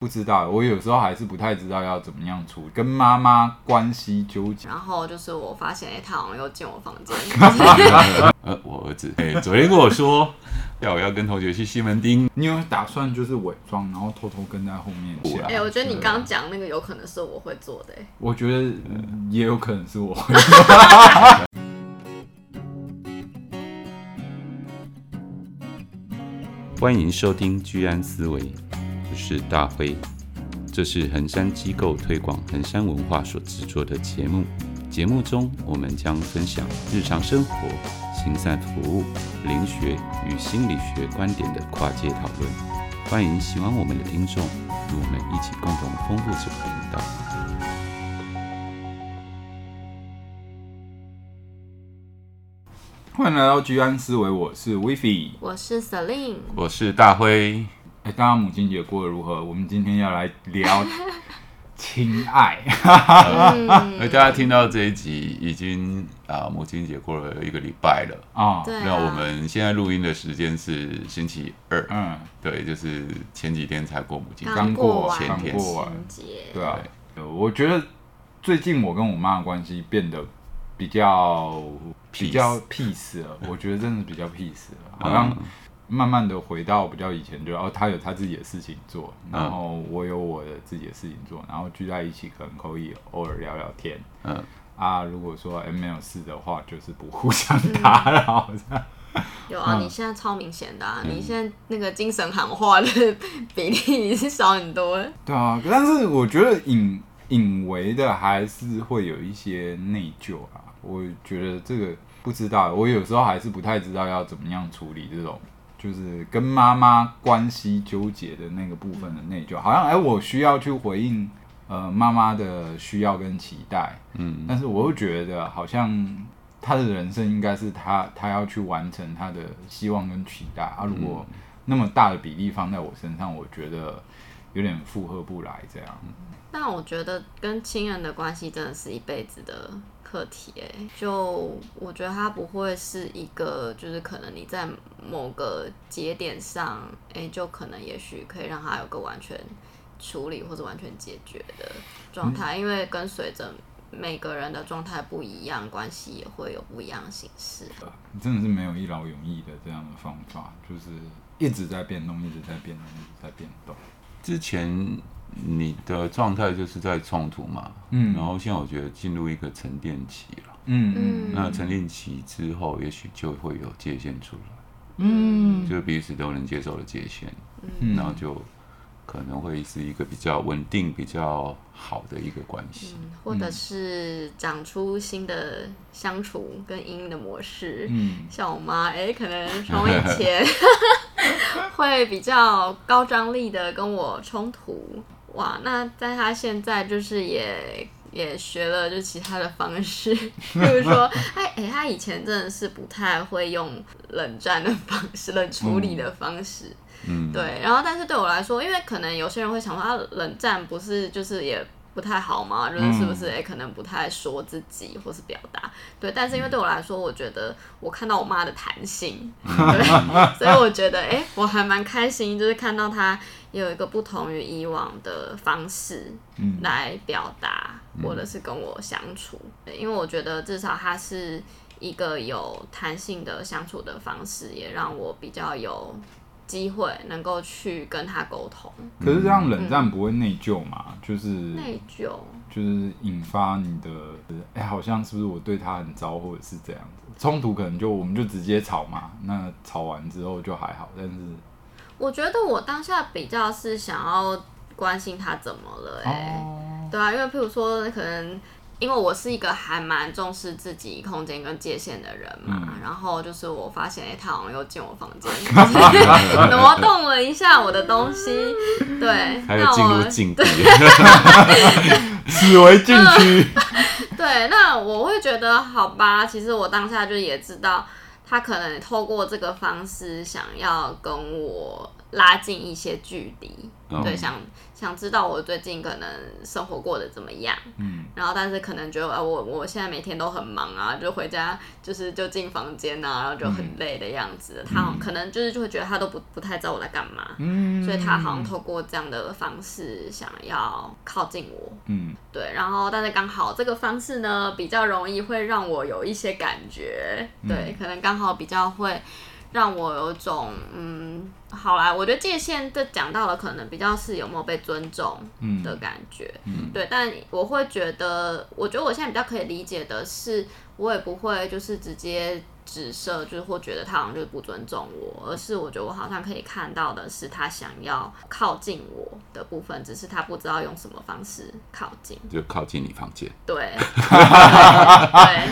不知道，我有时候还是不太知道要怎么样处理跟妈妈关系纠结。然后就是我发现，哎、欸，他好像又进我房间。呃，我儿子，哎、欸，昨天跟我说要我要跟同学去西门町，你有打算就是伪装，然后偷偷跟在后面？哎、欸，我觉得你刚刚讲那个有可能是我会做的、欸。我觉得也有可能是我会。欢迎收听居安思维。我是大辉，这是衡山机构推广衡山文化所制作的节目。节目中，我们将分享日常生活、行善服务、灵学与心理学观点的跨界讨论。欢迎喜欢我们的听众与我们一起共同丰富这个频道。欢迎来到居安思维，我是 w i f i 我是 Celine，我是大辉。哎，大家母亲节过得如何？我们今天要来聊亲爱。大家听到这一集，已经啊，母亲节过了一个礼拜了啊。那我们现在录音的时间是星期二。嗯，对，就是前几天才过母亲节，刚过前天过完节。对啊，我觉得最近我跟我妈的关系变得比较比较 peace 了。我觉得真的比较 peace 了，好像。慢慢的回到比较以前，就哦，他有他自己的事情做，然后我有我的自己的事情做，然后聚在一起可能可以偶尔聊聊天。嗯啊，如果说没有事的话，就是不互相打扰。嗯、有啊，嗯、你现在超明显的、啊，嗯、你现在那个精神喊话的比例是少很多。对啊，但是我觉得隐隐为的还是会有一些内疚啊。我觉得这个不知道，我有时候还是不太知道要怎么样处理这种。就是跟妈妈关系纠结的那个部分的内疚，好像哎，我需要去回应呃妈妈的需要跟期待，嗯，但是我又觉得好像他的人生应该是他他要去完成他的希望跟期待。啊，如果那么大的比例放在我身上，我觉得有点负荷不来这样。那我觉得跟亲人的关系真的是一辈子的课题哎，就我觉得它不会是一个，就是可能你在某个节点上，哎，就可能也许可以让它有个完全处理或者完全解决的状态，因为跟随着每个人的状态不一样，关系也会有不一样的形式。你真的是没有一劳永逸的这样的方法，就是一直在变动，一直在变动，一直在变动。之前。你的状态就是在冲突嘛，嗯，然后现在我觉得进入一个沉淀期了，嗯。嗯，那沉淀期之后，也许就会有界限出来，嗯，就彼此都能接受的界限，嗯，然后就可能会是一个比较稳定、比较好的一个关系，嗯，或者是长出新的相处跟阴的模式，嗯，像我妈，哎，可能从以 前 会比较高张力的跟我冲突。哇，那在他现在就是也也学了就其他的方式，比如说，哎哎、欸，他以前真的是不太会用冷战的方式，冷处理的方式，嗯，对，然后但是对我来说，因为可能有些人会想说，他冷战不是就是也。不太好吗？就是是不是？哎，可能不太说自己或是表达，对。但是因为对我来说，我觉得我看到我妈的弹性，对，所以我觉得哎，我还蛮开心，就是看到她有一个不同于以往的方式来表达，或者是跟我相处。因为我觉得至少她是一个有弹性的相处的方式，也让我比较有。机会能够去跟他沟通，可是这样冷战不会内疚嘛？嗯、就是内疚，就是引发你的，哎、欸，好像是不是我对他很糟，或者是这样子冲突，可能就我们就直接吵嘛，那吵完之后就还好。但是我觉得我当下比较是想要关心他怎么了、欸，哎、哦，对啊，因为譬如说可能。因为我是一个还蛮重视自己空间跟界限的人嘛，嗯、然后就是我发现，哎，他好像又进我房间，挪动了一下我的东西，对，还有进入禁地，此为 禁区。对，那我会觉得，好吧，其实我当下就也知道，他可能透过这个方式想要跟我拉近一些距离，哦、对，想想知道我最近可能生活过得怎么样，嗯，然后但是可能觉得呃我我现在每天都很忙啊，就回家就是就进房间啊，然后就很累的样子，嗯、他可能就是就会觉得他都不不太知道我在干嘛，嗯，所以他好像透过这样的方式想要靠近我，嗯，对，然后但是刚好这个方式呢比较容易会让我有一些感觉，对，嗯、可能刚好比较会。让我有种嗯，好啦，我觉得界限这讲到了，可能比较是有没有被尊重的感觉，嗯嗯、对。但我会觉得，我觉得我现在比较可以理解的是，我也不会就是直接。指涉就是或觉得他好像就是不尊重我，而是我觉得我好像可以看到的是他想要靠近我的部分，只是他不知道用什么方式靠近，就靠近你房间。对，对，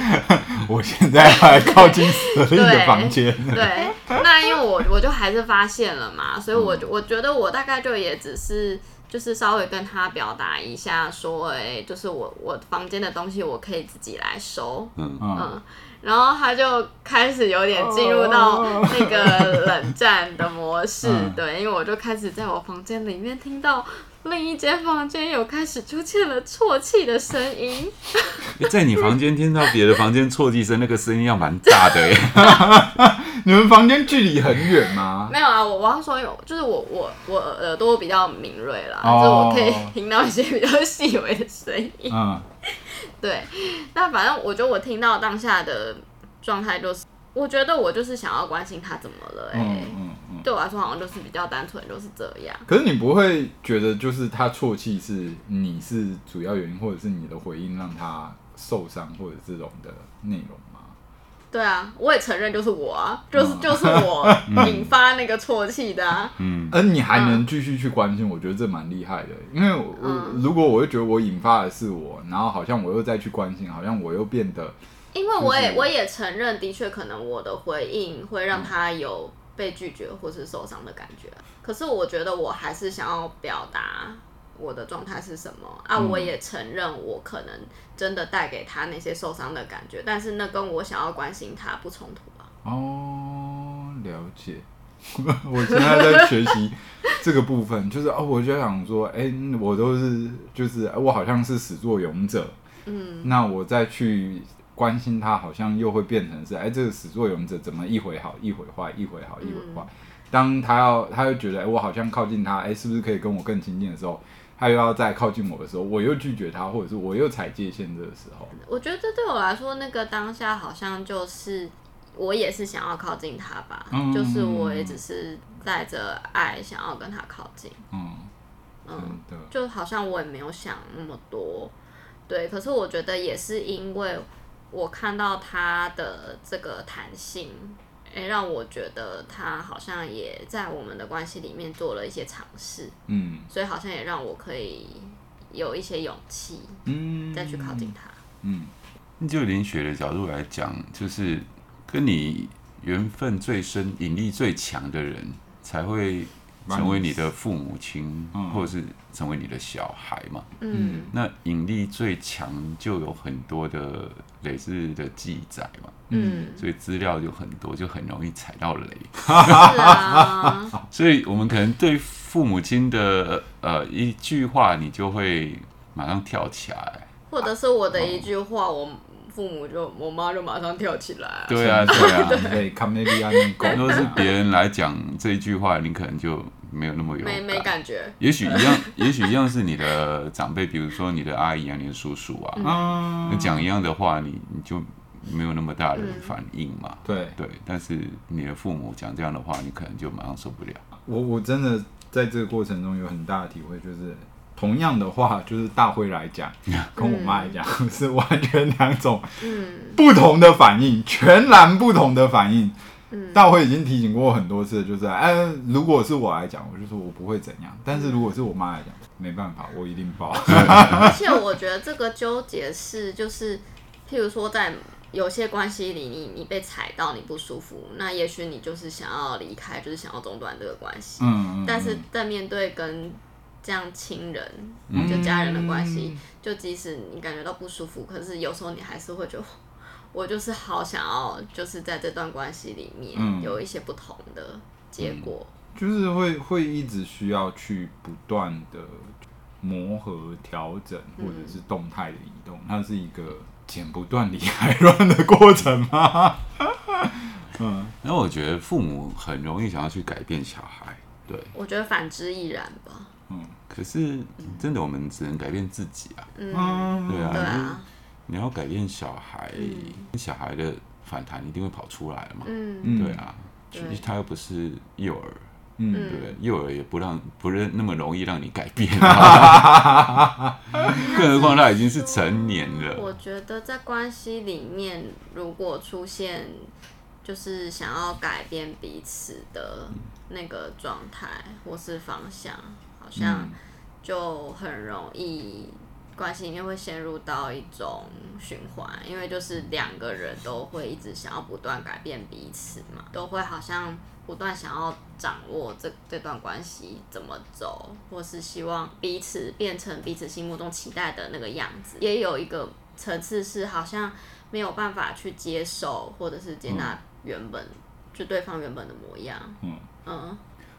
我现在还靠近舍利的房间。对，那因为我我就还是发现了嘛，所以我我觉得我大概就也只是就是稍微跟他表达一下，说，哎，就是我我房间的东西我可以自己来收，嗯。嗯。嗯然后他就开始有点进入到那个冷战的模式，嗯、对，因为我就开始在我房间里面听到另一间房间有开始出现了啜泣的声音。在你房间听到别的房间啜泣声，那个声音要蛮大的耶。你们房间距离很远吗？没有啊，我我要说有，就是我我我耳朵比较敏锐啦，哦、就是我可以听到一些比较细微的声音。嗯。对，那反正我觉得我听到当下的状态就是，我觉得我就是想要关心他怎么了、欸，哎、嗯，嗯嗯，对我来说好像就是比较单纯，就是这样。可是你不会觉得就是他啜泣是你是主要原因，或者是你的回应让他受伤，或者这种的内容？对啊，我也承认就是我啊，就是就是我 引发那个错气的啊。嗯，而你还能继续去关心，我觉得这蛮厉害的。因为我、嗯、如果我会觉得我引发的是我，然后好像我又再去关心，好像我又变得……因为我也我也承认，的确可能我的回应会让他有被拒绝或是受伤的感觉。可是我觉得我还是想要表达。我的状态是什么啊？我也承认，我可能真的带给他那些受伤的感觉，但是那跟我想要关心他不冲突啊。哦，了解。我现在在学习这个部分，就是哦，我就想说，哎、欸，我都是就是我好像是始作俑者，嗯，那我再去关心他，好像又会变成是，哎、欸，这个始作俑者怎么一回好，一回坏，一回好，一回坏。嗯、当他要，他又觉得，哎、欸，我好像靠近他，哎、欸，是不是可以跟我更亲近的时候？他又要再靠近我的时候，我又拒绝他，或者是我又踩界限这个时候，我觉得这对我来说，那个当下好像就是我也是想要靠近他吧，嗯、就是我也只是带着爱想要跟他靠近，嗯嗯，嗯就好像我也没有想那么多，对，可是我觉得也是因为我看到他的这个弹性。哎，让我觉得他好像也在我们的关系里面做了一些尝试，嗯，所以好像也让我可以有一些勇气，嗯，再去靠近他，嗯，就林雪的角度来讲，就是跟你缘分最深、引力最强的人，才会成为你的父母亲，嗯、或者是成为你的小孩嘛，嗯，那引力最强就有很多的累世的记载嘛。嗯，所以资料就很多，就很容易踩到雷。是啊，所以我们可能对父母亲的呃一句话，你就会马上跳起来，或者是我的一句话，哦、我父母就我妈就马上跳起来。对啊，对啊，对，如果是别人来讲这一句话，你可能就没有那么有没没感觉。也许一样，也许一样是你的长辈，比如说你的阿姨啊，你的叔叔啊，嗯，你讲一样的话，你你就。没有那么大的反应嘛？嗯、对对，但是你的父母讲这样的话，你可能就马上受不了。我我真的在这个过程中有很大的体会，就是同样的话，就是大辉来讲，跟我妈来讲，嗯、是完全两种不同的反应，全然不同的反应。嗯、大辉已经提醒过我很多次，就是哎，如果是我来讲，我就说我不会怎样；但是如果是我妈来讲，没办法，我一定爆。而且我觉得这个纠结是，就是譬如说在。有些关系里你，你你被踩到，你不舒服，那也许你就是想要离开，就是想要中断这个关系。嗯，但是在面对跟这样亲人，嗯、就家人的关系，嗯、就即使你感觉到不舒服，可是有时候你还是会觉得，我就是好想要，就是在这段关系里面有一些不同的结果。就是会会一直需要去不断的磨合、调整，或者是动态的移动，它是一个剪不断理还乱的过程吗？嗯，那我觉得父母很容易想要去改变小孩，对，我觉得反之亦然吧。嗯，可是真的，我们只能改变自己啊。嗯，对啊，对啊，你要改变小孩，嗯、小孩的反弹一定会跑出来嘛。嗯，对啊，其实他又不是幼儿，嗯，对，幼儿也不让不认那么容易让你改变，啊，更何况他已经是成年了。我觉得在关系里面，如果出现就是想要改变彼此的那个状态或是方向。好像就很容易关系里面会陷入到一种循环，因为就是两个人都会一直想要不断改变彼此嘛，都会好像不断想要掌握这这段关系怎么走，或是希望彼此变成彼此心目中期待的那个样子。也有一个层次是好像没有办法去接受，或者是接纳原本就对方原本的模样。嗯嗯。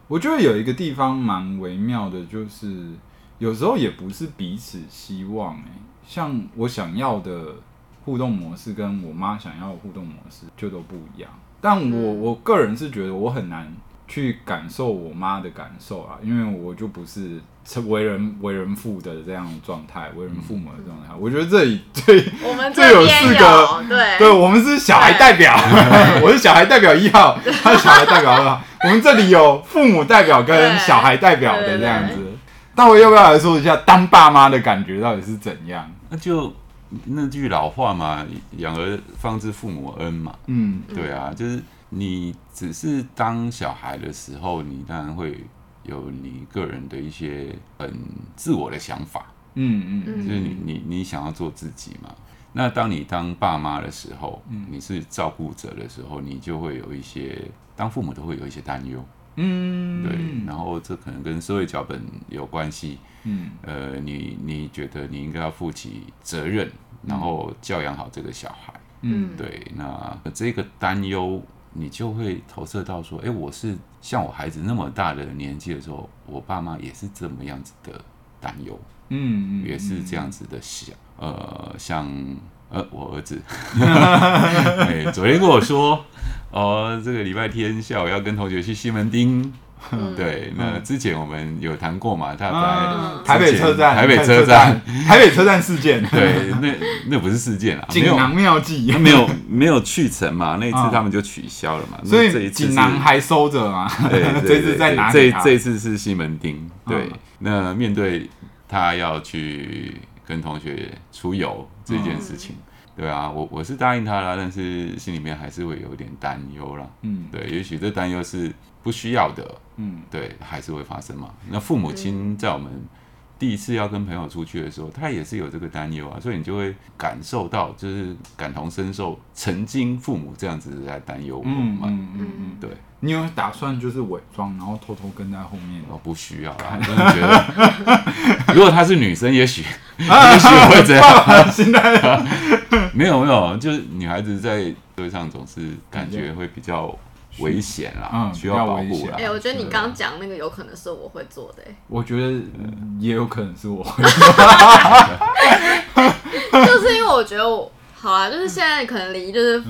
我觉得有一个地方蛮微妙的，就是有时候也不是彼此希望哎，像我想要的互动模式跟我妈想要的互动模式就都不一样。但我我个人是觉得我很难去感受我妈的感受啊，因为我就不是为人为人父的这样状态，为人父母的状态。我觉得这里 最我们这有四个，对，对我们是小孩代表，我是小孩代表一号，他是小孩代表二号。我们这里有父母代表跟小孩代表的这样子，大卫要不要来说一下当爸妈的感觉到底是怎样？那就那句老话嘛，养儿方知父母恩嘛。嗯，对啊，就是你只是当小孩的时候，你当然会有你个人的一些很自我的想法。嗯嗯，就是你你你想要做自己嘛。那当你当爸妈的时候，你是照顾者的时候，你就会有一些。当父母都会有一些担忧，嗯，对，然后这可能跟社会脚本有关系，嗯，呃，你你觉得你应该要负起责任，然后教养好这个小孩，嗯，对，那这个担忧你就会投射到说，哎，我是像我孩子那么大的年纪的时候，我爸妈也是这么样子的担忧，嗯，也是这样子的想，呃，像。呃，我儿子，哎，昨天跟我说，哦，这个礼拜天下午要跟同学去西门町。嗯、对，那之前我们有谈过嘛？他在台北车站，台北车站，台北车站事件。对，那那不是事件啊，锦囊妙计，他没有没有去成嘛？那一次他们就取消了嘛？所以这一次锦囊还收着嘛？对，这次在哪里？这这次是西门町。对，那面对他要去。跟同学出游这件事情，对啊，我我是答应他了，但是心里面还是会有点担忧了。嗯，对，也许这担忧是不需要的。嗯，对，还是会发生嘛。那父母亲在我们第一次要跟朋友出去的时候，他也是有这个担忧啊，所以你就会感受到，就是感同身受，曾经父母这样子在担忧我们。嗯嗯嗯，对。你有打算就是伪装，然后偷偷跟在后面？哦，不需要啦，真的觉得，如果她是女生，也许也许我会这样。现 在没有没有，就是女孩子在社会上总是感觉会比较危险啦，嗯，需要保护啦。哎，我觉得你刚刚讲那个有可能是我会做的。我觉得也有可能是我会做，就是因为我觉得我好啊，就是现在可能离就是。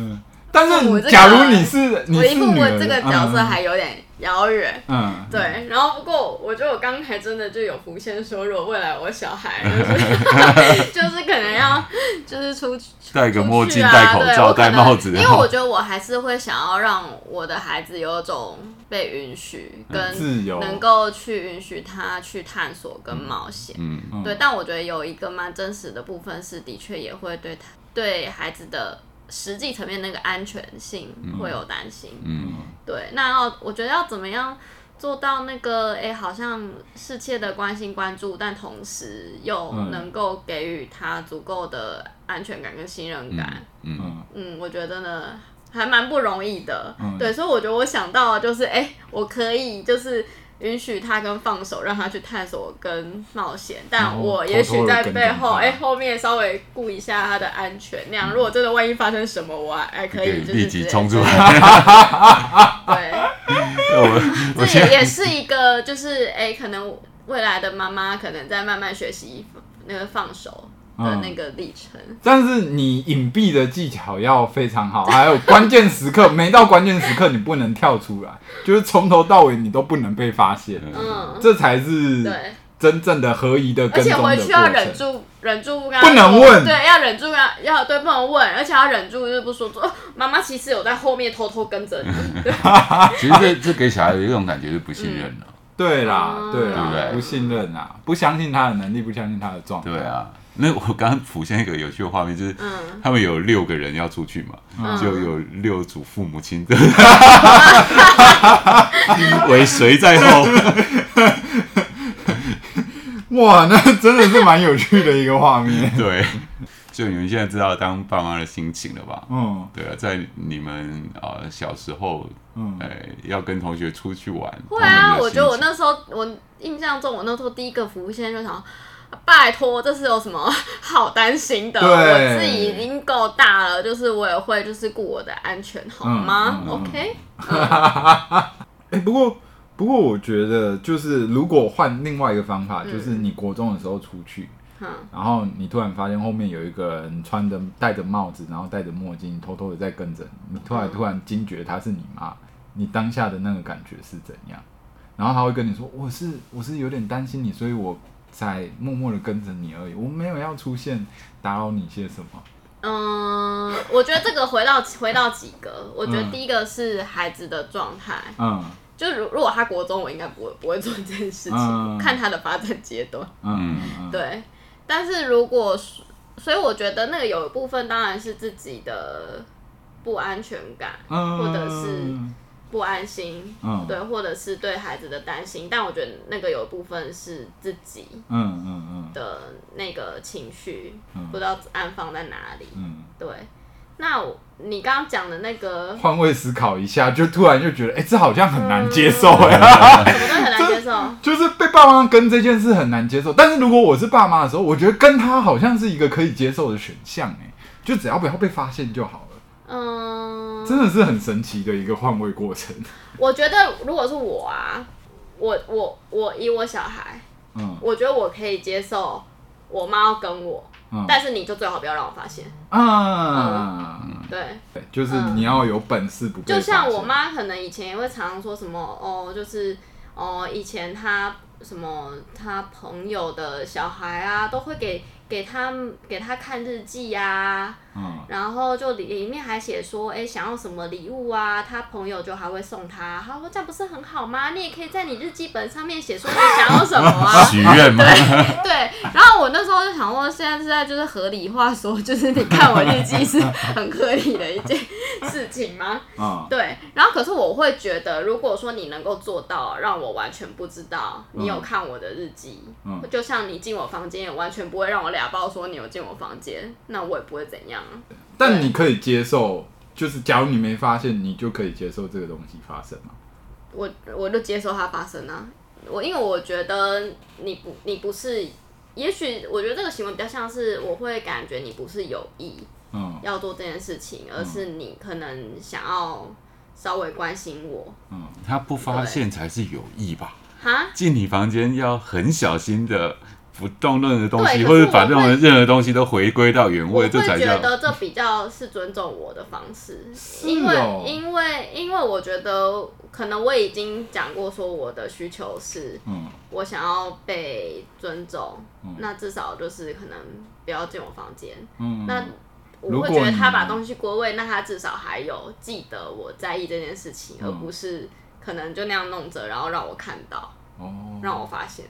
但是，假如你是，你是女儿，这个角色还有点遥远。嗯，对。然后，不过我觉得我刚才真的就有浮现说，如果未来我小孩就是 就是可能要就是出去戴个墨镜、戴口罩、戴帽子，因为我觉得我还是会想要让我的孩子有种被允许跟自由，能够去允许他去探索跟冒险。嗯，对。但我觉得有一个蛮真实的部分是，的确也会对他对孩子的。实际层面那个安全性会有担心，嗯，对，那要我觉得要怎么样做到那个，哎、欸，好像适切的关心关注，但同时又能够给予他足够的安全感跟信任感，嗯。嗯，嗯，我觉得呢还蛮不容易的，嗯、对，所以我觉得我想到的就是，哎、欸，我可以就是。允许他跟放手，让他去探索跟冒险，但我也许在背后，哎、欸，后面稍微顾一下他的安全。那样，如果真的万一发生什么，我还可以就是立即冲出来。对，我这也也是一个，就是哎、欸，可能未来的妈妈可能在慢慢学习那个放手的那个历程。嗯、但是你隐蔽的技巧要非常好，还有关键时刻，没到关键时刻你不能跳出来，就是从头到尾你都不能被发现。嗯，这才是对。真正的合宜的跟踪的，而且回去要忍住，忍住不，不能问，对，要忍住要要对，不能问，而且要忍住，就是不说说，妈妈其实有在后面偷偷跟着你。其实这这给小孩有一种感觉是不信任了，嗯、对啦，对啦，对，不信任啊，不相信他的能力，不相信他的状态。对啊，那我刚刚浮现一个有趣的画面，就是他们有六个人要出去嘛，嗯、就有六组父母亲的 尾随在后。哇，那真的是蛮有趣的一个画面。对，就你们现在知道当爸妈的心情了吧？嗯，对啊，在你们啊、呃、小时候，嗯，要跟同学出去玩。会啊，我觉得我那时候，我印象中，我那时候第一个浮现就想，拜托，这是有什么 好担心的？我自己已经够大了，就是我也会就是顾我的安全，好吗、嗯嗯、？OK。哎，不过。不过我觉得，就是如果换另外一个方法，嗯、就是你国中的时候出去，嗯、然后你突然发现后面有一个人穿着戴着帽子，然后戴着墨镜，偷偷的在跟着你，你突然突然惊觉他是你妈，你当下的那个感觉是怎样？然后他会跟你说：“我是我是有点担心你，所以我在默默的跟着你而已，我没有要出现打扰你些什么。”嗯，我觉得这个回到回到几个，我觉得第一个是孩子的状态，嗯。就如如果他国中，我应该不会不会做这件事情，嗯、看他的发展阶段。嗯，对。但是如果，所以我觉得那个有一部分当然是自己的不安全感，嗯、或者是不安心，嗯、对，或者是对孩子的担心。但我觉得那个有一部分是自己，嗯嗯嗯的那个情绪，不知道安放在哪里。嗯，对。那你刚刚讲的那个换位思考一下，就突然就觉得，哎、欸，这好像很难接受哎、欸，什么都很难接受，就是被爸妈跟这件事很难接受。但是如果我是爸妈的时候，我觉得跟他好像是一个可以接受的选项哎，就只要不要被发现就好了。嗯，真的是很神奇的一个换位过程。我觉得如果是我啊，我我我以我小孩，嗯，我觉得我可以接受我妈要跟我。但是你就最好不要让我发现啊！对，就是你要有本事不。就像我妈可能以前也会常常说什么哦，就是哦，以前她什么她朋友的小孩啊，都会给给他给他看日记呀。嗯，然后就里里面还写说，哎，想要什么礼物啊？他朋友就还会送他。他说这样不是很好吗？你也可以在你日记本上面写说你想要什么啊？许愿吗？对对。然后我那时候就想说，现在是在就是合理化说，就是你看我日记是很合理的一件事情吗？嗯，对。然后可是我会觉得，如果说你能够做到让我完全不知道你有看我的日记，嗯，就像你进我房间也完全不会让我俩包说你有进我房间，那我也不会怎样。但你可以接受，就是假如你没发现，你就可以接受这个东西发生吗？我我就接受它发生啊！我因为我觉得你不你不是，也许我觉得这个行为比较像是我会感觉你不是有意嗯要做这件事情，嗯、而是你可能想要稍微关心我。嗯，他不发现才是有意吧？哈，进你房间要很小心的。不动任何东西，或者把任何任何东西都回归到原位，这才叫。觉得这比较是尊重我的方式，因为因为因为我觉得可能我已经讲过，说我的需求是，嗯我想要被尊重，那至少就是可能不要进我房间。嗯那我会觉得他把东西归位，那他至少还有记得我在意这件事情，而不是可能就那样弄着，然后让我看到，哦让我发现。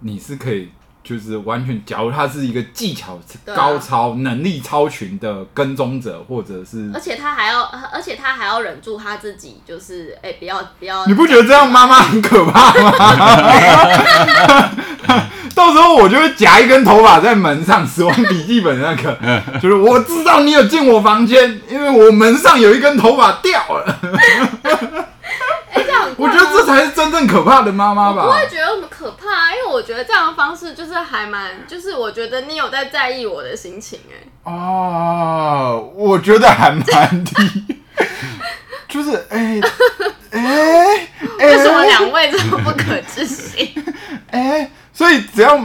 你是可以。就是完全，假如他是一个技巧高超、啊、能力超群的跟踪者，或者是，而且他还要，而且他还要忍住他自己，就是哎、欸，不要不要。你不觉得这样妈妈很可怕吗？到时候我就会夹一根头发在门上，死亡笔记本那个，就是我知道你有进我房间，因为我门上有一根头发掉了。我觉得这才是真正可怕的妈妈吧。我不会觉得可怕，因为我觉得这样的方式就是还蛮，就是我觉得你有在在意我的心情哎。哦，我觉得还蛮低，就是哎哎，为什么两位这么不可置信？哎、欸，所以只要，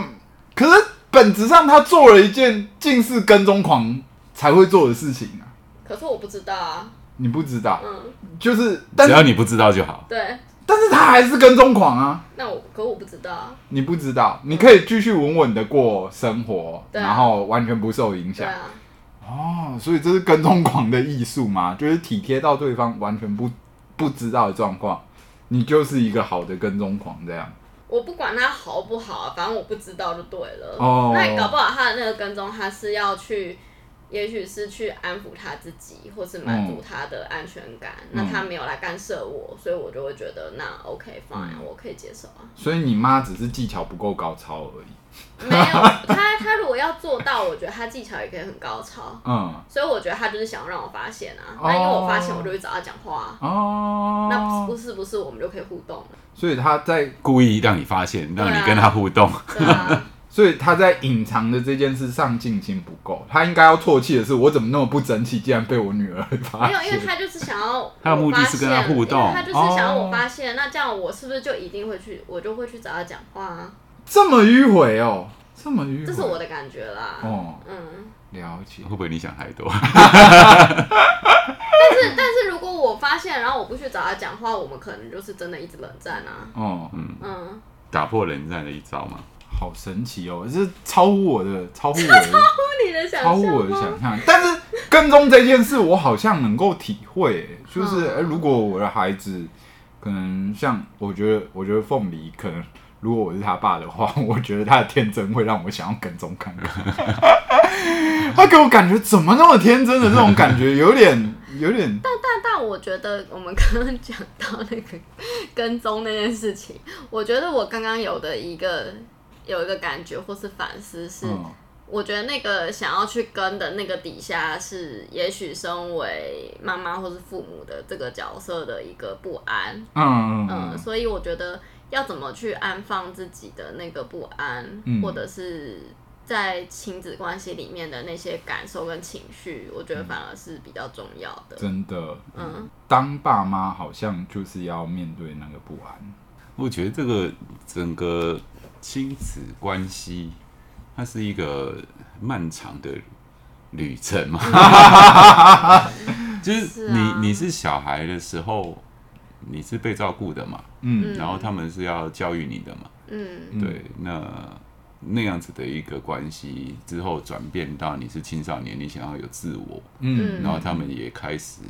可是本质上他做了一件近似跟踪狂才会做的事情啊。可是我不知道啊。你不知道？嗯，就是，但是只要你不知道就好。对。但是他还是跟踪狂啊。那我，可我不知道啊。你不知道，你可以继续稳稳的过生活，对啊，然后完全不受影响。啊。哦，所以这是跟踪狂的艺术吗？就是体贴到对方完全不不知道的状况，你就是一个好的跟踪狂这样。我不管他好不好，反正我不知道就对了。哦。那你搞不好他的那个跟踪，他是要去。也许是去安抚他自己，或是满足他的安全感。嗯、那他没有来干涉我，所以我就会觉得那 OK fine，、嗯、我可以接受啊。所以你妈只是技巧不够高超而已。没有，他他如果要做到，我觉得他技巧也可以很高超。嗯。所以我觉得他就是想要让我发现啊。那、哦、因为我发现，我就会找他讲话。哦。那不是不是，我们就可以互动了。所以他在故意让你发现，让你跟他互动。对啊。所以他在隐藏的这件事上进心不够，他应该要唾弃的是我怎么那么不争气，竟然被我女儿发现。没有，因为他就是想要他的目的是跟他互动，他就是想要我发现，哦、那这样我是不是就一定会去，我就会去找他讲话啊？这么迂回哦，这么迂回，这是我的感觉啦。哦，嗯，了解。会不会你想太多？但是，但是如果我发现，然后我不去找他讲话，我们可能就是真的一直冷战啊。哦，嗯嗯，打破冷战的一招嘛。好神奇哦！这是超乎我的，超乎我的，超乎你的想象，超乎我的想象。但是跟踪这件事，我好像能够体会。就是，哎，如果我的孩子可能像，我觉得，我觉得凤梨可能，如果我是他爸的话，我觉得他的天真会让我想要跟踪看看。他给我感觉怎么那么天真的这种感觉，有点，有点。但但但，我觉得我们刚刚讲到那个跟踪那件事情，我觉得我刚刚有的一个。有一个感觉或是反思是，我觉得那个想要去跟的那个底下是，也许身为妈妈或是父母的这个角色的一个不安，嗯嗯，所以我觉得要怎么去安放自己的那个不安，或者是在亲子关系里面的那些感受跟情绪，我觉得反而是比较重要的。真的，嗯，当爸妈好像就是要面对那个不安。我觉得这个整个。亲子关系，它是一个漫长的旅程嘛。就是你你是小孩的时候，你是被照顾的嘛，嗯，然后他们是要教育你的嘛，嗯，对，那那样子的一个关系之后转变到你是青少年，你想要有自我，嗯，然后他们也开始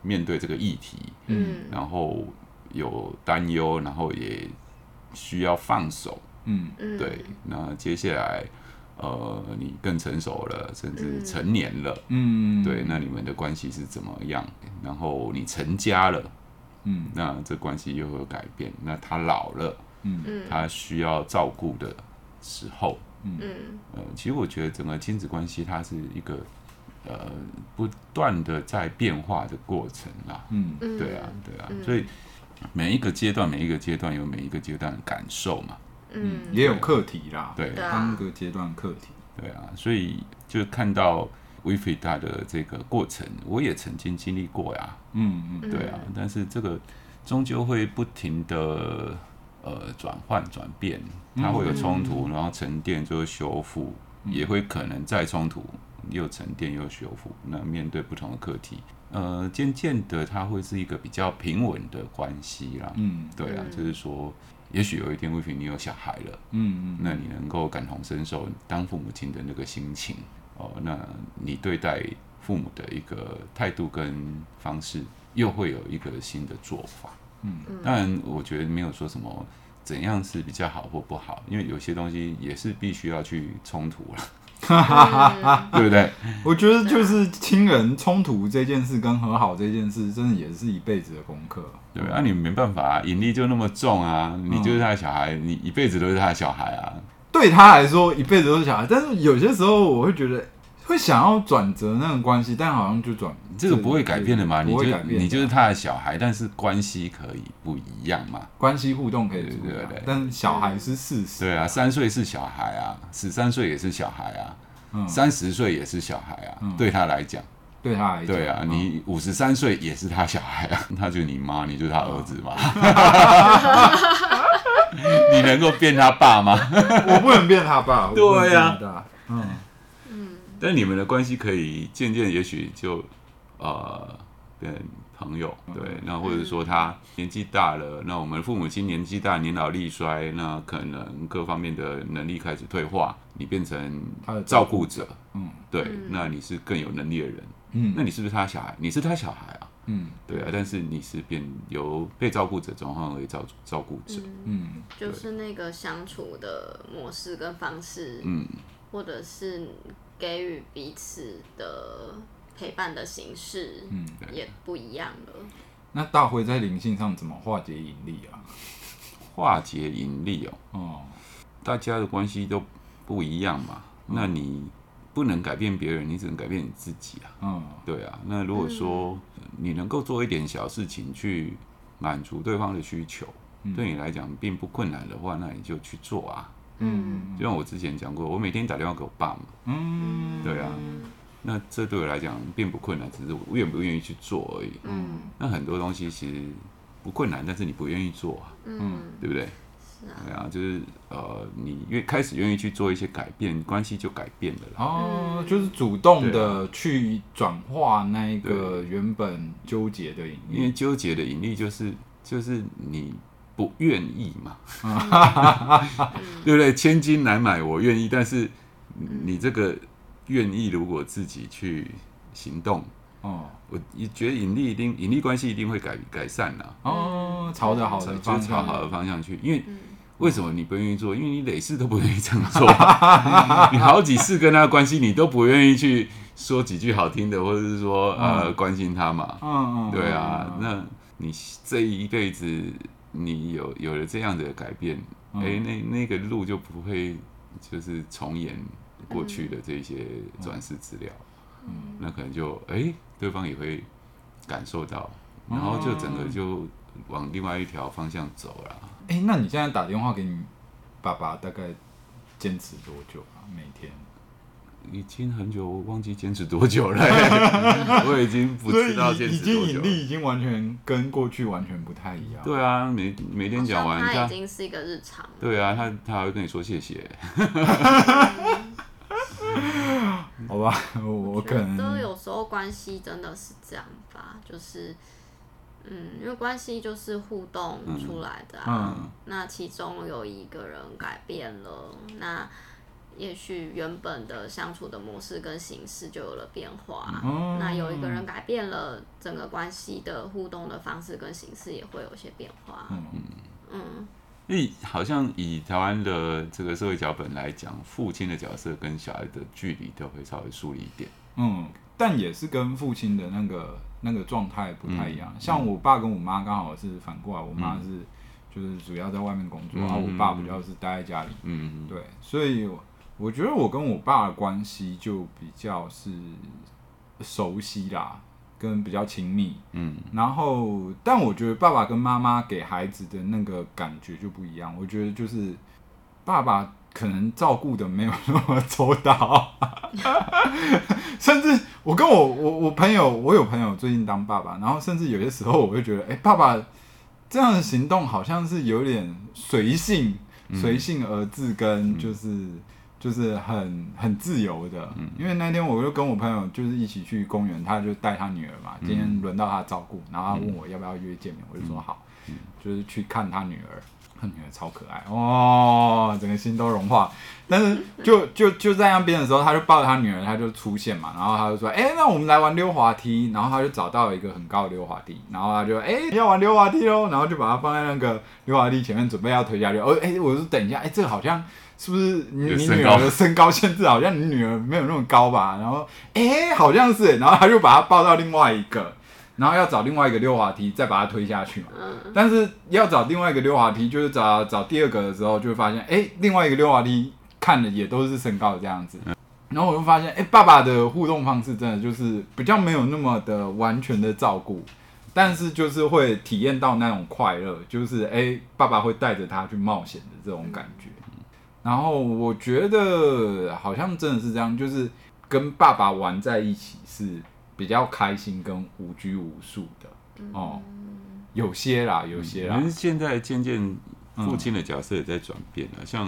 面对这个议题，嗯，然后有担忧，然后也需要放手。嗯，嗯。对，那接下来，呃，你更成熟了，甚至成年了，嗯，对，那你们的关系是怎么样？然后你成家了，嗯，那这关系又有改变。那他老了，嗯，他需要照顾的时候，嗯，呃，其实我觉得整个亲子关系它是一个，呃，不断的在变化的过程啦，嗯，对啊，对啊，所以每一个阶段，每一个阶段有每一个阶段的感受嘛。嗯，也有课题啦，对，当个阶段课题，对啊，所以就看到 Wilfried 的这个过程，我也曾经经历过呀，嗯嗯，对啊，但是这个终究会不停的呃转换转变，它会有冲突，然后沉淀最后修复，也会可能再冲突又沉淀又修复，那面对不同的课题，呃，渐渐的它会是一个比较平稳的关系啦，嗯，对啊，就是说。也许有一天，Wilfried 你有小孩了，嗯嗯，那你能够感同身受当父母亲的那个心情哦，那你对待父母的一个态度跟方式，又会有一个新的做法，嗯，当然，我觉得没有说什么怎样是比较好或不好，因为有些东西也是必须要去冲突了。哈哈哈哈对不对？我觉得就是亲人冲突这件事跟和好这件事，真的也是一辈子的功课。对，那、啊、你没办法啊，引力就那么重啊，你就是他的小孩，你一辈子都是他的小孩啊。对他来说，一辈子都是小孩，但是有些时候我会觉得。会想要转折那个关系，但好像就转这个不会改变的嘛？你就你就是他的小孩，但是关系可以不一样嘛？关系互动可以对对对，但是小孩是事实。对啊，三岁是小孩啊，十三岁也是小孩啊，三十岁也是小孩啊，对他来讲，对他来讲，对啊，你五十三岁也是他小孩啊，他就是你妈，你就是他儿子嘛。你能够变他爸吗？我不能变他爸。对呀，嗯嗯。但你们的关系可以渐渐，也许就呃变朋友。对，那或者说他年纪大了，那我们父母亲年纪大，年老力衰，那可能各方面的能力开始退化，你变成他的照顾者。嗯，对，那你是更有能力的人。嗯，那你是不是他小孩？你是他小孩啊。嗯，对啊，但是你是变由被照顾者转换为照照顾者，嗯，就是那个相处的模式跟方式，嗯，或者是给予彼此的陪伴的形式，嗯，也不一样了。那大辉在灵性上怎么化解引力啊？化解引力哦，哦，大家的关系都不一样嘛，那你。不能改变别人，你只能改变你自己啊。嗯，对啊。那如果说你能够做一点小事情去满足对方的需求，嗯、对你来讲并不困难的话，那你就去做啊。嗯，就像我之前讲过，我每天打电话给我爸嘛。嗯，对啊。那这对我来讲并不困难，只是我愿不愿意去做而已。嗯，那很多东西其实不困难，但是你不愿意做啊。嗯，对不对？是啊对啊，就是呃，你越开始愿意去做一些改变，关系就改变了啦。哦，就是主动的去转化那一个原本纠结的引力，因为纠结的引力就是就是你不愿意嘛，对不对？千金难买我愿意，但是你这个愿意，如果自己去行动，哦，我你觉得引力一定引力关系一定会改改善的。哦，朝着好的方朝好的方向去，因为。为什么你不愿意做？因为你累世都不愿意这样做。你好几次跟他关系，你都不愿意去说几句好听的，或者是说呃关心他嘛。嗯嗯。对啊，那你这一辈子你有有了这样的改变，哎，那那个路就不会就是重演过去的这些转世资料。嗯。那可能就哎，对方也会感受到，然后就整个就往另外一条方向走了。哎、欸，那你现在打电话给你爸爸，大概坚持多久啊？每天？已经很久，我忘记坚持多久了。我已经不知道坚持多久了。已经引力已经完全跟过去完全不太一样。对啊，每每天讲完，他已经是一个日常。对啊，他他还会跟你说谢谢。好吧，我我可能都有时候关系真的是这样吧，就是。嗯，因为关系就是互动出来的啊。嗯嗯、那其中有一个人改变了，那也许原本的相处的模式跟形式就有了变化。嗯、那有一个人改变了，整个关系的互动的方式跟形式也会有一些变化。嗯嗯。因为好像以台湾的这个社会脚本来讲，父亲的角色跟小孩的距离都会稍微疏离一点。嗯，但也是跟父亲的那个。那个状态不太一样，像我爸跟我妈刚好是反过来，我妈是就是主要在外面工作，然后我爸比较是待在家里。嗯，对，所以我觉得我跟我爸的关系就比较是熟悉啦，跟比较亲密。嗯，然后但我觉得爸爸跟妈妈给孩子的那个感觉就不一样，我觉得就是爸爸。可能照顾的没有那么周到，甚至我跟我我我朋友，我有朋友最近当爸爸，然后甚至有些时候我会觉得，哎、欸，爸爸这样的行动好像是有点随性，随性而至，跟就是、嗯、就是很很自由的。嗯、因为那天我就跟我朋友就是一起去公园，他就带他女儿嘛，今天轮到他照顾，然后他问我要不要约见面，我就说好，就是去看他女儿。他女儿超可爱哦，整个心都融化。但是就 就就在那边的时候，他就抱着他女儿，他就出现嘛，然后他就说：“哎、欸，那我们来玩溜滑梯。”然后他就找到了一个很高的溜滑梯，然后他就：“哎、欸，要玩溜滑梯喽！”然后就把它放在那个溜滑梯前面，准备要推下去。哦，哎、欸，我说等一下，哎、欸，这个好像是不是你你女儿的身高限制？好像你女儿没有那么高吧？然后，哎、欸，好像是，然后他就把她抱到另外一个。然后要找另外一个溜滑梯，再把她推下去嘛。嗯。但是要找另外一个溜滑梯，就是找找第二个的时候，就会发现，哎，另外一个溜滑梯看的也都是身高的这样子。嗯。然后我就发现，哎，爸爸的互动方式真的就是比较没有那么的完全的照顾，但是就是会体验到那种快乐，就是哎，爸爸会带着他去冒险的这种感觉。然后我觉得好像真的是这样，就是跟爸爸玩在一起是。比较开心跟无拘无束的。哦，有些啦，有些啦。可是现在渐渐父亲的角色也在转变了，像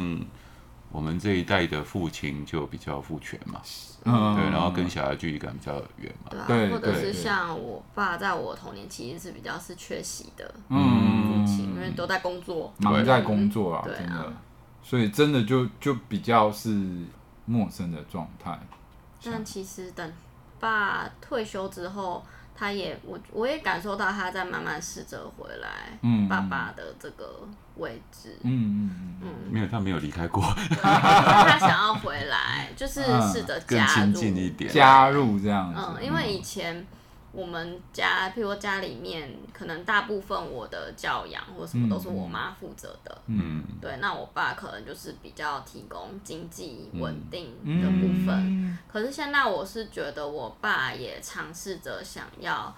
我们这一代的父亲就比较父权嘛，嗯，对，然后跟小孩距离感比较远嘛，对，或者是像我爸在我童年其实是比较是缺席的，嗯，父亲因为都在工作，忙在工作啊，真的，所以真的就就比较是陌生的状态。但其实等爸退休之后，他也我我也感受到他在慢慢试着回来，爸爸的这个位置，嗯嗯嗯嗯，没有他没有离开过，他想要回来，就是试着加入，更亲近一点，加入这样子，嗯，因为以前。我们家，譬如说家里面，可能大部分我的教养或什么都是我妈负责的。嗯，对，那我爸可能就是比较提供经济稳定的部分。嗯、可是现在我是觉得我爸也尝试着想要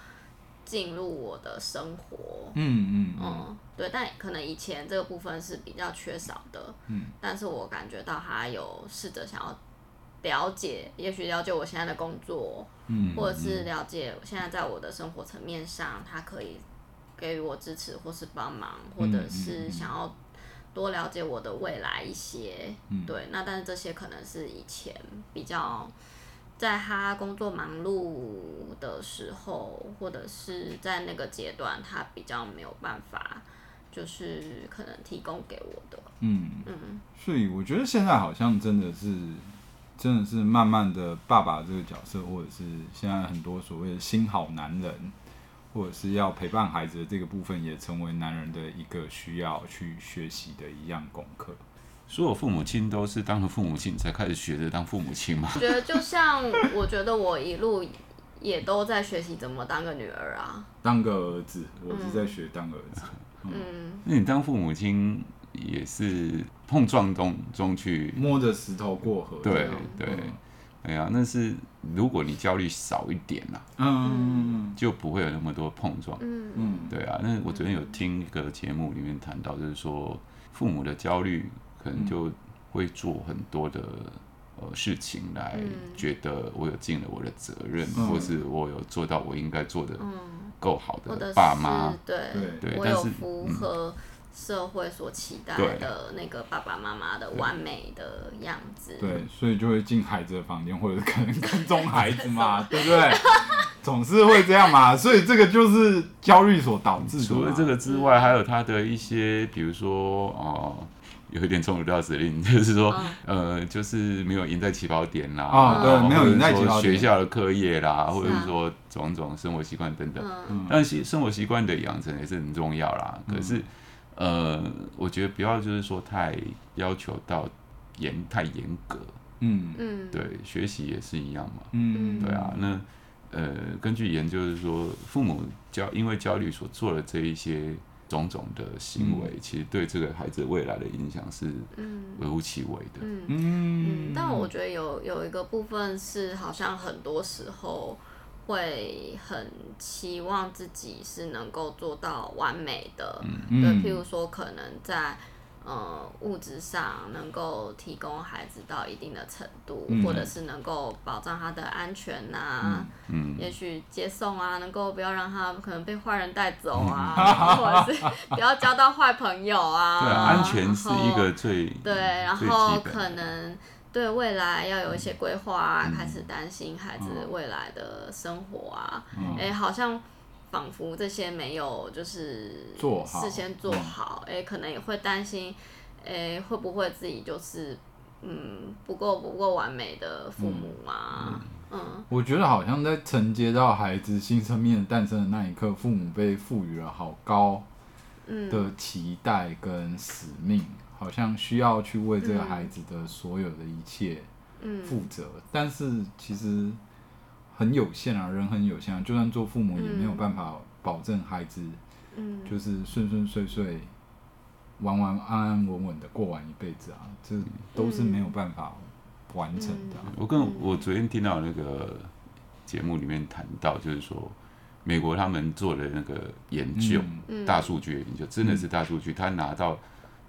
进入我的生活。嗯嗯嗯，对，但可能以前这个部分是比较缺少的。嗯，但是我感觉到他有试着想要。了解，也许了解我现在的工作，嗯，或者是了解现在在我的生活层面上，他可以给予我支持，或是帮忙，或者是想要多了解我的未来一些，嗯，对。那但是这些可能是以前比较在他工作忙碌的时候，或者是在那个阶段，他比较没有办法，就是可能提供给我的，嗯嗯。所以我觉得现在好像真的是。真的是慢慢的，爸爸这个角色，或者是现在很多所谓的新好男人，或者是要陪伴孩子的这个部分，也成为男人的一个需要去学习的一样功课。所有父母亲都是当了父母亲才开始学着当父母亲吗？我觉得就像，我觉得我一路也都在学习怎么当个女儿啊，当个儿子，我是在学当儿子。嗯，嗯，那你当父母亲？也是碰撞中中去摸着石头过河。对对，哎呀，那是如果你焦虑少一点啦，嗯，就不会有那么多碰撞。嗯嗯，对啊。那我昨天有听一个节目里面谈到，就是说父母的焦虑可能就会做很多的呃事情来觉得我有尽了我的责任，或是我有做到我应该做的够好的爸妈。对对，我有符合。社会所期待的那个爸爸妈妈的完美的样子，对，所以就会进孩子的房间，或者可能跟踪孩子嘛，对不对？总是会这样嘛，所以这个就是焦虑所导致的。除了这个之外，还有他的一些，比如说哦、呃，有一点冲突到指令，就是说，嗯、呃，就是没有赢在起跑点啦，啊，对，没有赢在起跑点，学校的课业啦，或者是说种种生活习惯等等，嗯、但是生活习惯的养成也是很重要啦，嗯、可是。呃，我觉得不要就是说太要求到严太严格，嗯。嗯，对，学习也是一样嘛，嗯。对啊，那呃，根据研究是说，父母焦因为焦虑所做的这一些种种的行为，嗯、其实对这个孩子未来的影响是微乎其微的，嗯。嗯，但我觉得有有一个部分是好像很多时候。会很期望自己是能够做到完美的，嗯、对，譬如说可能在呃物质上能够提供孩子到一定的程度，嗯、或者是能够保障他的安全呐、啊，嗯，也许接送啊，能够不要让他可能被坏人带走啊，嗯、或者是不要交到坏朋友啊，对，安全是一个最对，然后可能。对未来要有一些规划啊，嗯、开始担心孩子未来的生活啊，哎、嗯，好像仿佛这些没有就是事先做好，哎、嗯，可能也会担心，哎，会不会自己就是嗯不够不够完美的父母啊？嗯，我觉得好像在承接到孩子新生命诞生的那一刻，父母被赋予了好高的期待跟使命。好像需要去为这个孩子的所有的一切负责，嗯、但是其实很有限啊，人很有限啊，就算做父母也没有办法保证孩子，就是顺顺遂遂、完完安安稳稳的过完一辈子啊，这都是没有办法完成的、啊。我跟我昨天听到那个节目里面谈到，就是说美国他们做的那个研究，大数据的研究真的是大数据，他拿到。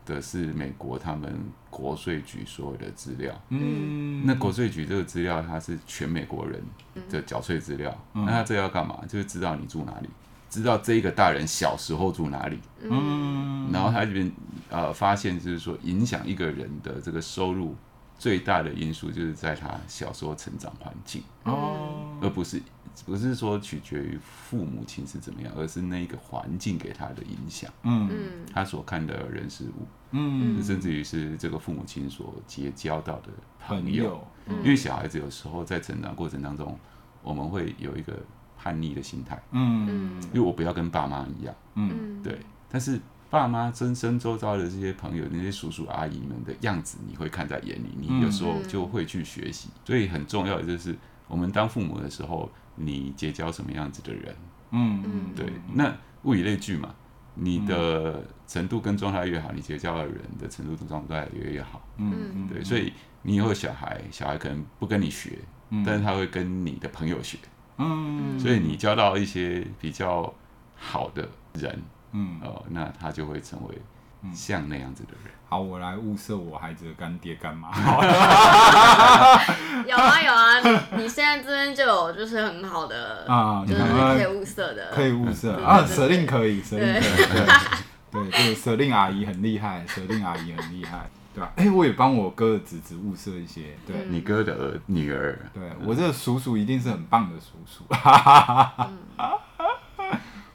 的是美国他们国税局所有的资料。嗯，那国税局这个资料，它是全美国人的缴税资料。嗯、那他这要干嘛？就是知道你住哪里，知道这一个大人小时候住哪里。嗯，然后他这边呃发现，就是说影响一个人的这个收入最大的因素，就是在他小时候成长环境。哦，而不是。不是说取决于父母亲是怎么样，而是那个环境给他的影响。嗯，他所看的人事物，嗯，甚至于是这个父母亲所结交到的朋友。嗯，因为小孩子有时候在成长过程当中，我们会有一个叛逆的心态。嗯，因为我不要跟爸妈一样。嗯，对。但是爸妈真身周遭的这些朋友，那些叔叔阿姨们的样子，你会看在眼里，你有时候就会去学习。所以很重要的就是，我们当父母的时候。你结交什么样子的人？嗯嗯，对。那物以类聚嘛，你的程度跟状态越好，你结交的人的程度跟状态越越好。嗯嗯，对。所以你以后小孩，小孩可能不跟你学，但是他会跟你的朋友学。嗯，所以你交到一些比较好的人，嗯哦，那他就会成为像那样子的人。好，我来物色我孩子的干爹干妈。有啊有啊，你你现在这边就有就是很好的啊，就是可以物色的，可以物色啊，舍令可以，舍令可以，对对，舍令阿姨很厉害，舍令阿姨很厉害，对吧？哎，我也帮我哥的侄子物色一些，对，你哥的儿女儿，对我这个叔叔一定是很棒的叔叔。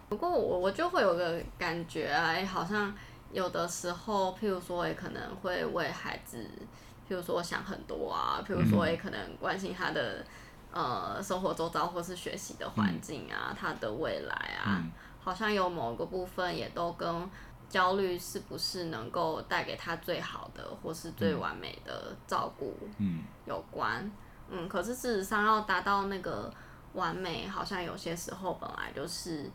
不过我我就会有个感觉啊，哎，好像。有的时候，譬如说，也可能会为孩子，譬如说想很多啊，譬如说，也可能关心他的、嗯、呃生活周遭或是学习的环境啊，嗯、他的未来啊，嗯、好像有某个部分也都跟焦虑是不是能够带给他最好的或是最完美的照顾，嗯，有关，嗯，嗯，可是事实上要达到那个完美，好像有些时候本来就是。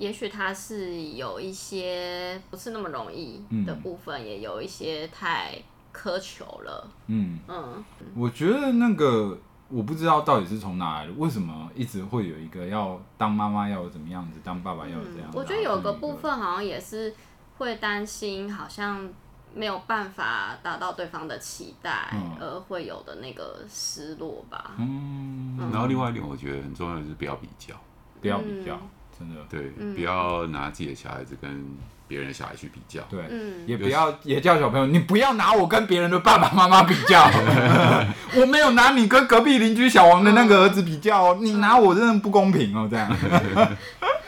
也许他是有一些不是那么容易的部分，嗯、也有一些太苛求了。嗯嗯，嗯我觉得那个我不知道到底是从哪来的，为什么一直会有一个要当妈妈要怎么样子，当爸爸要这样、嗯。我觉得有个部分好像也是会担心，好像没有办法达到对方的期待，嗯、而会有的那个失落吧。嗯，嗯然后另外一点，我觉得很重要的是不要比较，不要比较。嗯真的对，不要拿自己的小孩子跟别人的小孩去比较。对，也不要也叫小朋友，你不要拿我跟别人的爸爸妈妈比较。我没有拿你跟隔壁邻居小王的那个儿子比较，你拿我真的不公平哦，这样。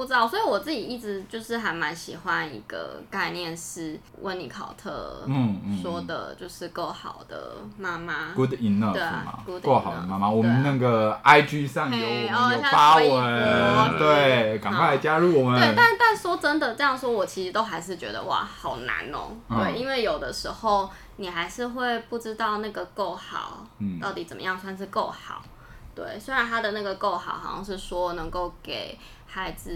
不知道，所以我自己一直就是还蛮喜欢一个概念，是温尼考特嗯说的，就是够好的妈妈，good enough，对啊，够好的妈妈。我们那个 IG 上有我们有发文，对，赶快来加入我们。对，但但说真的，这样说，我其实都还是觉得哇，好难哦。对，因为有的时候你还是会不知道那个够好，到底怎么样算是够好。对，虽然他的那个够好，好像是说能够给。孩子，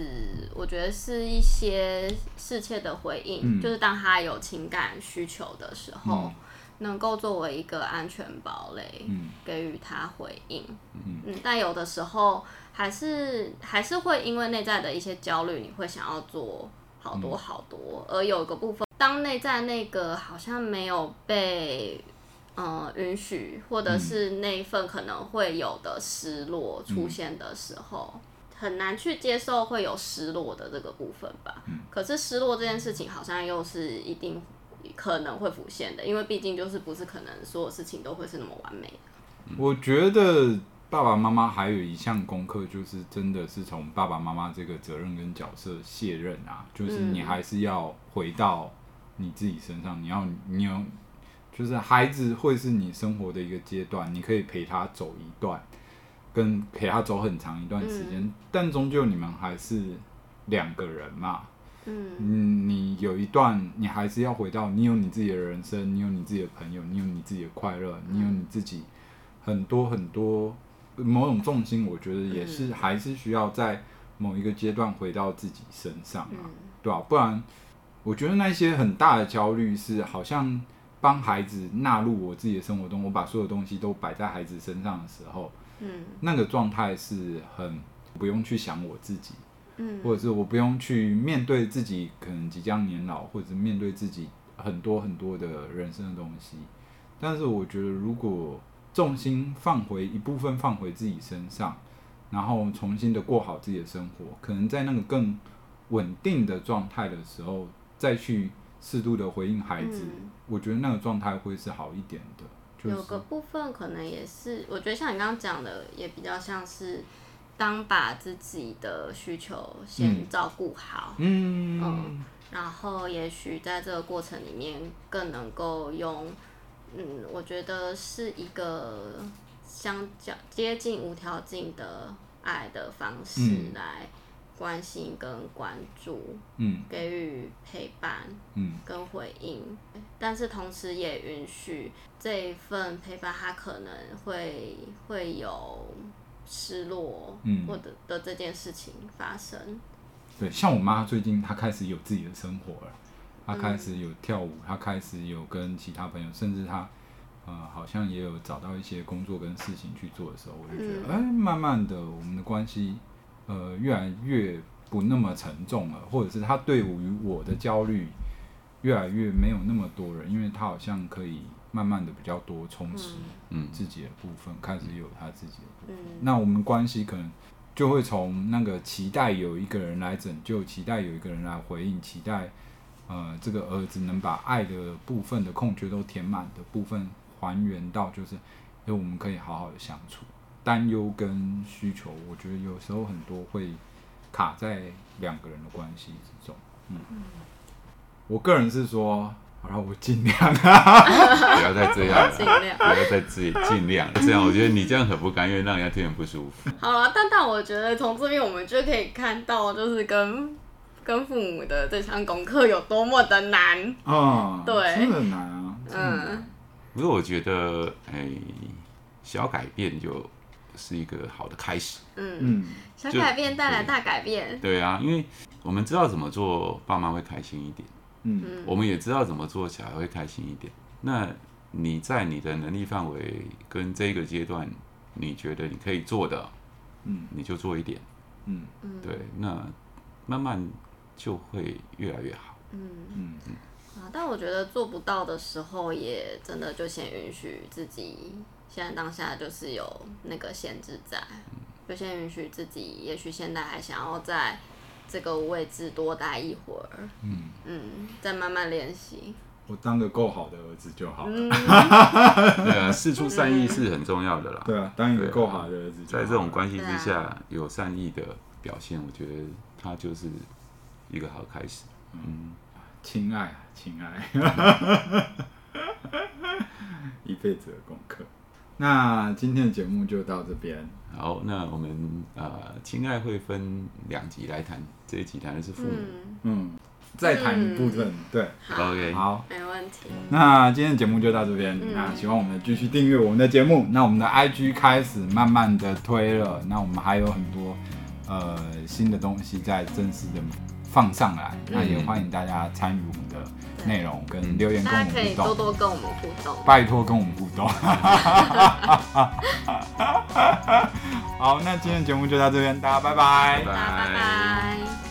我觉得是一些世切的回应，嗯、就是当他有情感需求的时候，嗯、能够作为一个安全堡垒，嗯、给予他回应。嗯，嗯，但有的时候还是还是会因为内在的一些焦虑，你会想要做好多好多，嗯、而有一个部分，当内在那个好像没有被呃允许，或者是那一份可能会有的失落出现的时候。嗯很难去接受会有失落的这个部分吧。嗯。可是失落这件事情好像又是一定可能会浮现的，因为毕竟就是不是可能所有事情都会是那么完美的。我觉得爸爸妈妈还有一项功课，就是真的是从爸爸妈妈这个责任跟角色卸任啊，就是你还是要回到你自己身上，你要你有，就是孩子会是你生活的一个阶段，你可以陪他走一段。跟陪他走很长一段时间，嗯、但终究你们还是两个人嘛。嗯，你有一段，你还是要回到你有你自己的人生，你有你自己的朋友，你有你自己的快乐，你有你自己很多很多某种重心，我觉得也是还是需要在某一个阶段回到自己身上啊，嗯、对吧、啊？不然，我觉得那些很大的焦虑是好像帮孩子纳入我自己的生活中，我把所有东西都摆在孩子身上的时候。嗯，那个状态是很不用去想我自己，嗯，或者是我不用去面对自己可能即将年老，或者是面对自己很多很多的人生的东西。但是我觉得，如果重心放回一部分放回自己身上，然后重新的过好自己的生活，可能在那个更稳定的状态的时候，再去适度的回应孩子，嗯、我觉得那个状态会是好一点的。就是、有个部分可能也是，我觉得像你刚刚讲的，也比较像是当把自己的需求先照顾好，嗯，嗯，然后也许在这个过程里面更能够用，嗯，我觉得是一个相较接近无条件的爱的方式来。关心跟关注，嗯，给予陪伴，嗯，跟回应，但是同时也允许这一份陪伴，他可能会会有失落，嗯，或者的这件事情发生。对，像我妈最近，她开始有自己的生活了，她开始有跳舞，她开始有跟其他朋友，甚至她，呃，好像也有找到一些工作跟事情去做的时候，我就觉得，哎，慢慢的，我们的关系。呃，越来越不那么沉重了，或者是他对于我的焦虑越来越没有那么多人，因为他好像可以慢慢的比较多充实嗯自己的部分，嗯、开始有他自己的部分。嗯、那我们关系可能就会从那个期待有一个人来拯救，期待有一个人来回应，期待呃这个儿子能把爱的部分的空缺都填满的部分还原到，就是因为我们可以好好的相处。担忧跟需求，我觉得有时候很多会卡在两个人的关系之中。嗯，我个人是说，好了，我尽量啊，不要再这样，尽量，不要再自己尽量这样。我觉得你这样很不甘愿，让人家听很不舒服。好了，但但我觉得从这边我们就可以看到，就是跟跟父母的这项功课有多么的难。嗯，对，真的难啊。嗯，不过我觉得，哎，小改变就。是一个好的开始。嗯嗯，小改变带来大改变。对啊，因为我们知道怎么做，爸妈会开心一点。嗯，我们也知道怎么做，小孩会开心一点。那你在你的能力范围跟这个阶段，你觉得你可以做的，嗯，你就做一点。嗯，对，那慢慢就会越来越好。嗯嗯嗯。啊，但我觉得做不到的时候，也真的就先允许自己。现在当下就是有那个限制在，就先允许自己，也许现在还想要在这个位置多待一会儿，嗯嗯，再慢慢练习。我当个够好的儿子就好了。嗯、对啊，释出善意是很重要的啦。对啊，当一个够好的儿子，在这种关系之下有善意的表现，我觉得他就是一个好的开始。嗯，亲爱，亲爱，一辈子的功课。那今天的节目就到这边。好，那我们呃，亲爱会分两集来谈，这一集谈的是父母，嗯，再谈一部分，对，OK，好，没问题。那今天的节目就到这边，那喜欢我们继续订阅我们的节目。那我们的 IG 开始慢慢的推了，那我们还有很多呃新的东西在正式的放上来，那也欢迎大家参与我们的。内容跟留言跟我们互动，可以多多跟我们互动，拜托跟我们互动。好，那今天的节目就到这边，大家拜拜，拜拜。